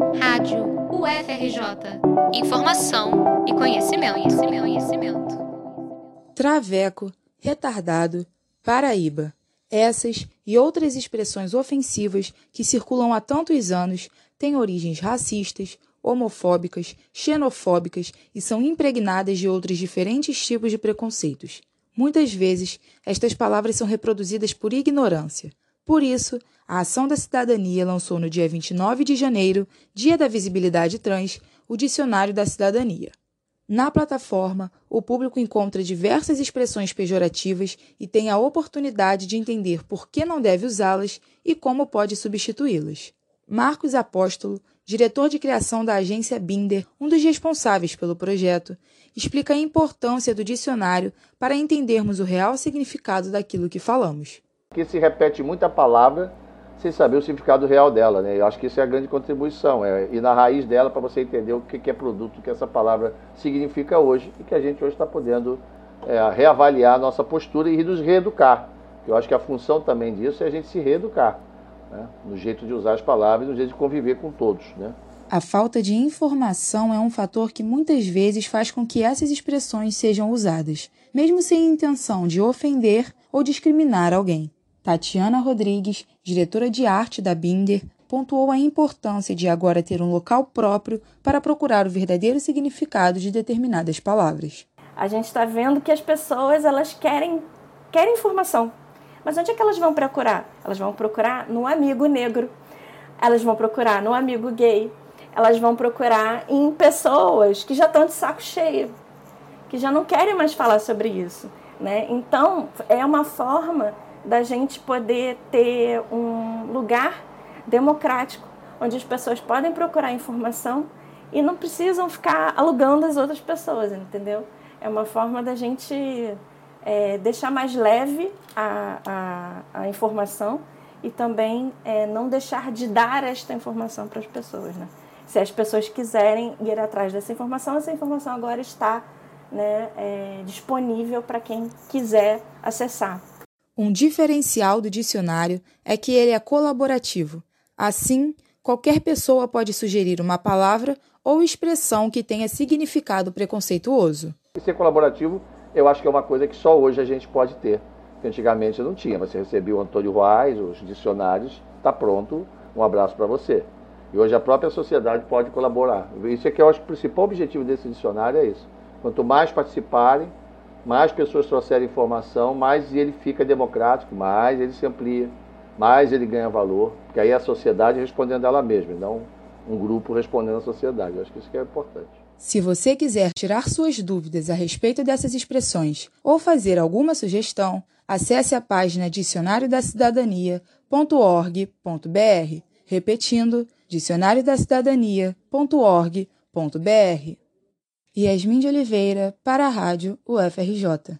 Rádio UFRJ. Informação e conhecimento, conhecimento, conhecimento. Traveco, retardado, Paraíba. Essas e outras expressões ofensivas que circulam há tantos anos têm origens racistas, homofóbicas, xenofóbicas e são impregnadas de outros diferentes tipos de preconceitos. Muitas vezes, estas palavras são reproduzidas por ignorância. Por isso, a Ação da Cidadania lançou no dia 29 de janeiro, Dia da Visibilidade Trans, o Dicionário da Cidadania. Na plataforma, o público encontra diversas expressões pejorativas e tem a oportunidade de entender por que não deve usá-las e como pode substituí-las. Marcos Apóstolo, diretor de criação da agência Binder, um dos responsáveis pelo projeto, explica a importância do dicionário para entendermos o real significado daquilo que falamos. Que se repete muita palavra sem saber o significado real dela, né? Eu acho que isso é a grande contribuição, é ir na raiz dela para você entender o que é produto, que essa palavra significa hoje e que a gente hoje está podendo é, reavaliar a nossa postura e nos reeducar. Eu acho que a função também disso é a gente se reeducar né? no jeito de usar as palavras, no jeito de conviver com todos. Né? A falta de informação é um fator que muitas vezes faz com que essas expressões sejam usadas, mesmo sem intenção de ofender ou discriminar alguém. Tatiana Rodrigues, diretora de arte da Binder, pontuou a importância de agora ter um local próprio para procurar o verdadeiro significado de determinadas palavras. A gente está vendo que as pessoas elas querem querem informação, mas onde é que elas vão procurar? Elas vão procurar no amigo negro, elas vão procurar no amigo gay, elas vão procurar em pessoas que já estão de saco cheio, que já não querem mais falar sobre isso. Né? Então, é uma forma da gente poder ter um lugar democrático onde as pessoas podem procurar informação e não precisam ficar alugando as outras pessoas, entendeu? É uma forma da gente é, deixar mais leve a, a, a informação e também é, não deixar de dar esta informação para as pessoas. Né? Se as pessoas quiserem ir atrás dessa informação, essa informação agora está né, é, disponível para quem quiser acessar. Um diferencial do dicionário é que ele é colaborativo. Assim, qualquer pessoa pode sugerir uma palavra ou expressão que tenha significado preconceituoso. Ser colaborativo eu acho que é uma coisa que só hoje a gente pode ter, que antigamente não tinha. Você recebia o Antônio Ruais, os dicionários, está pronto, um abraço para você. E hoje a própria sociedade pode colaborar. Isso é que eu acho que o principal objetivo desse dicionário é isso. Quanto mais participarem, mais pessoas trouxerem informação, mais ele fica democrático, mais ele se amplia, mais ele ganha valor, porque aí é a sociedade respondendo ela mesma, não um grupo respondendo à sociedade. Eu acho que isso que é importante. Se você quiser tirar suas dúvidas a respeito dessas expressões ou fazer alguma sugestão, acesse a página dicionariodacidadania.org.br, repetindo, dicionariodacidadania.org.br. Yasmin de Oliveira, para a Rádio UFRJ.